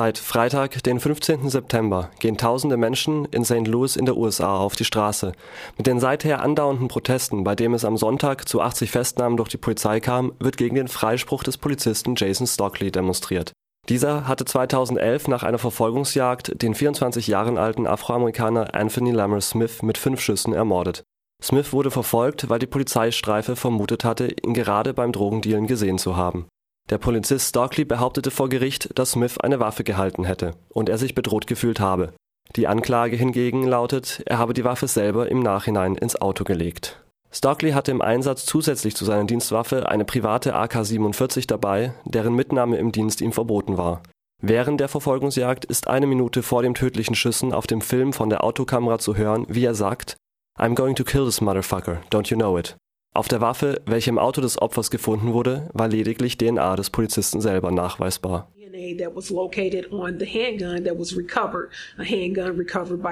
Seit Freitag, den 15. September, gehen tausende Menschen in St. Louis in der USA auf die Straße. Mit den seither andauernden Protesten, bei dem es am Sonntag zu 80 Festnahmen durch die Polizei kam, wird gegen den Freispruch des Polizisten Jason Stockley demonstriert. Dieser hatte 2011 nach einer Verfolgungsjagd den 24 Jahren alten Afroamerikaner Anthony Lammer Smith mit fünf Schüssen ermordet. Smith wurde verfolgt, weil die Polizeistreife vermutet hatte, ihn gerade beim Drogendealen gesehen zu haben. Der Polizist Stockley behauptete vor Gericht, dass Smith eine Waffe gehalten hätte und er sich bedroht gefühlt habe. Die Anklage hingegen lautet, er habe die Waffe selber im Nachhinein ins Auto gelegt. Stockley hatte im Einsatz zusätzlich zu seiner Dienstwaffe eine private AK-47 dabei, deren Mitnahme im Dienst ihm verboten war. Während der Verfolgungsjagd ist eine Minute vor dem tödlichen Schüssen auf dem Film von der Autokamera zu hören, wie er sagt: I'm going to kill this motherfucker, don't you know it? Auf der Waffe, welche im Auto des Opfers gefunden wurde, war lediglich DNA des Polizisten selber nachweisbar. that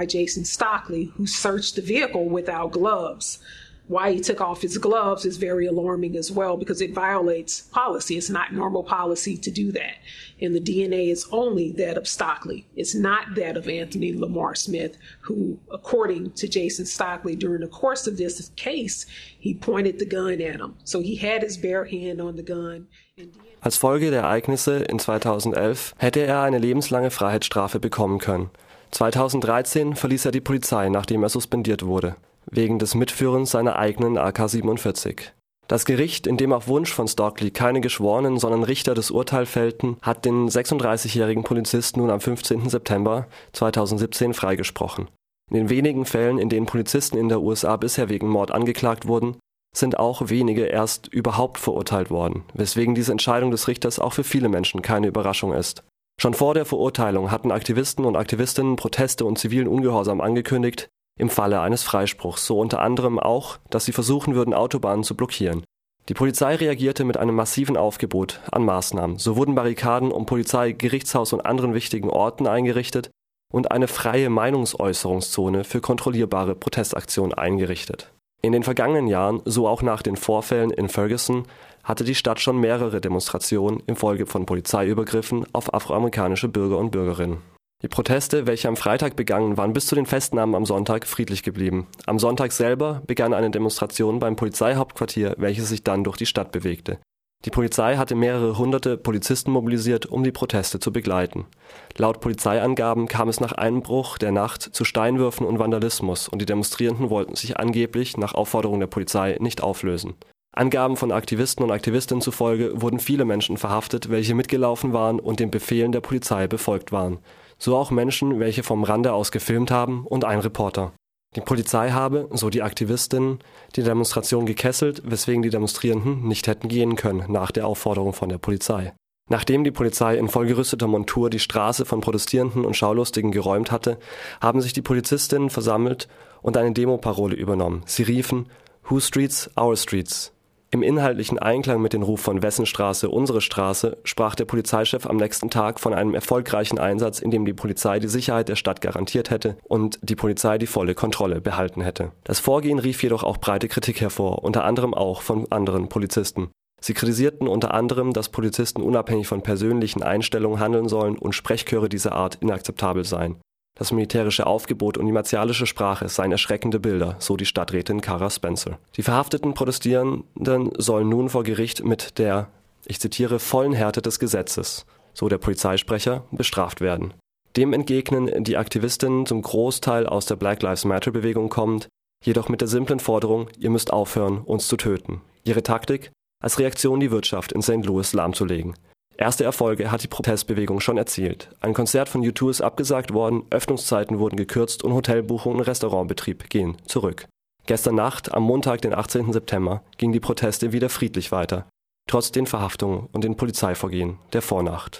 Jason Stockley, who searched the vehicle without gloves. Why he took off his gloves is very alarming as well because it violates policy. It's not normal policy to do that. And the DNA is only that of Stockley. It's not that of Anthony Lamar Smith, who, according to Jason Stockley, during the course of this case, he pointed the gun at him. So he had his bare hand on the gun. Als Folge der Ereignisse in 2011 hätte er eine lebenslange Freiheitsstrafe bekommen können. 2013 verließ er die Polizei, nachdem er suspendiert wurde. Wegen des Mitführens seiner eigenen AK-47. Das Gericht, in dem auf Wunsch von Stockley keine Geschworenen, sondern Richter das Urteil fällten, hat den 36-jährigen Polizist nun am 15. September 2017 freigesprochen. In den wenigen Fällen, in denen Polizisten in der USA bisher wegen Mord angeklagt wurden, sind auch wenige erst überhaupt verurteilt worden, weswegen diese Entscheidung des Richters auch für viele Menschen keine Überraschung ist. Schon vor der Verurteilung hatten Aktivisten und Aktivistinnen Proteste und zivilen Ungehorsam angekündigt, im Falle eines Freispruchs, so unter anderem auch, dass sie versuchen würden, Autobahnen zu blockieren. Die Polizei reagierte mit einem massiven Aufgebot an Maßnahmen. So wurden Barrikaden um Polizei, Gerichtshaus und anderen wichtigen Orten eingerichtet und eine freie Meinungsäußerungszone für kontrollierbare Protestaktionen eingerichtet. In den vergangenen Jahren, so auch nach den Vorfällen in Ferguson, hatte die Stadt schon mehrere Demonstrationen infolge von Polizeiübergriffen auf afroamerikanische Bürger und Bürgerinnen. Die Proteste, welche am Freitag begangen, waren bis zu den Festnahmen am Sonntag friedlich geblieben. Am Sonntag selber begann eine Demonstration beim Polizeihauptquartier, welche sich dann durch die Stadt bewegte. Die Polizei hatte mehrere hunderte Polizisten mobilisiert, um die Proteste zu begleiten. Laut Polizeiangaben kam es nach Einbruch der Nacht zu Steinwürfen und Vandalismus und die Demonstrierenden wollten sich angeblich nach Aufforderung der Polizei nicht auflösen. Angaben von Aktivisten und Aktivistinnen zufolge wurden viele Menschen verhaftet, welche mitgelaufen waren und den Befehlen der Polizei befolgt waren so auch Menschen, welche vom Rande aus gefilmt haben und ein Reporter. Die Polizei habe, so die Aktivistinnen, die Demonstration gekesselt, weswegen die Demonstrierenden nicht hätten gehen können nach der Aufforderung von der Polizei. Nachdem die Polizei in vollgerüsteter Montur die Straße von Protestierenden und Schaulustigen geräumt hatte, haben sich die Polizistinnen versammelt und eine Demoparole übernommen. Sie riefen Who Streets, Our Streets. Im inhaltlichen Einklang mit dem Ruf von Wessenstraße, unsere Straße, sprach der Polizeichef am nächsten Tag von einem erfolgreichen Einsatz, in dem die Polizei die Sicherheit der Stadt garantiert hätte und die Polizei die volle Kontrolle behalten hätte. Das Vorgehen rief jedoch auch breite Kritik hervor, unter anderem auch von anderen Polizisten. Sie kritisierten unter anderem, dass Polizisten unabhängig von persönlichen Einstellungen handeln sollen und Sprechchöre dieser Art inakzeptabel seien. Das militärische Aufgebot und die martialische Sprache seien erschreckende Bilder, so die Stadträtin Cara Spencer. Die verhafteten Protestierenden sollen nun vor Gericht mit der, ich zitiere, vollen Härte des Gesetzes, so der Polizeisprecher, bestraft werden. Dem entgegnen die Aktivistinnen zum Großteil aus der Black Lives Matter Bewegung kommend, jedoch mit der simplen Forderung, ihr müsst aufhören, uns zu töten. Ihre Taktik? Als Reaktion die Wirtschaft in St. Louis lahmzulegen. Erste Erfolge hat die Protestbewegung schon erzielt. Ein Konzert von U2 ist abgesagt worden, Öffnungszeiten wurden gekürzt und Hotelbuchungen und Restaurantbetrieb gehen zurück. Gestern Nacht, am Montag, den 18. September, gingen die Proteste wieder friedlich weiter, trotz den Verhaftungen und den Polizeivorgehen der Vornacht.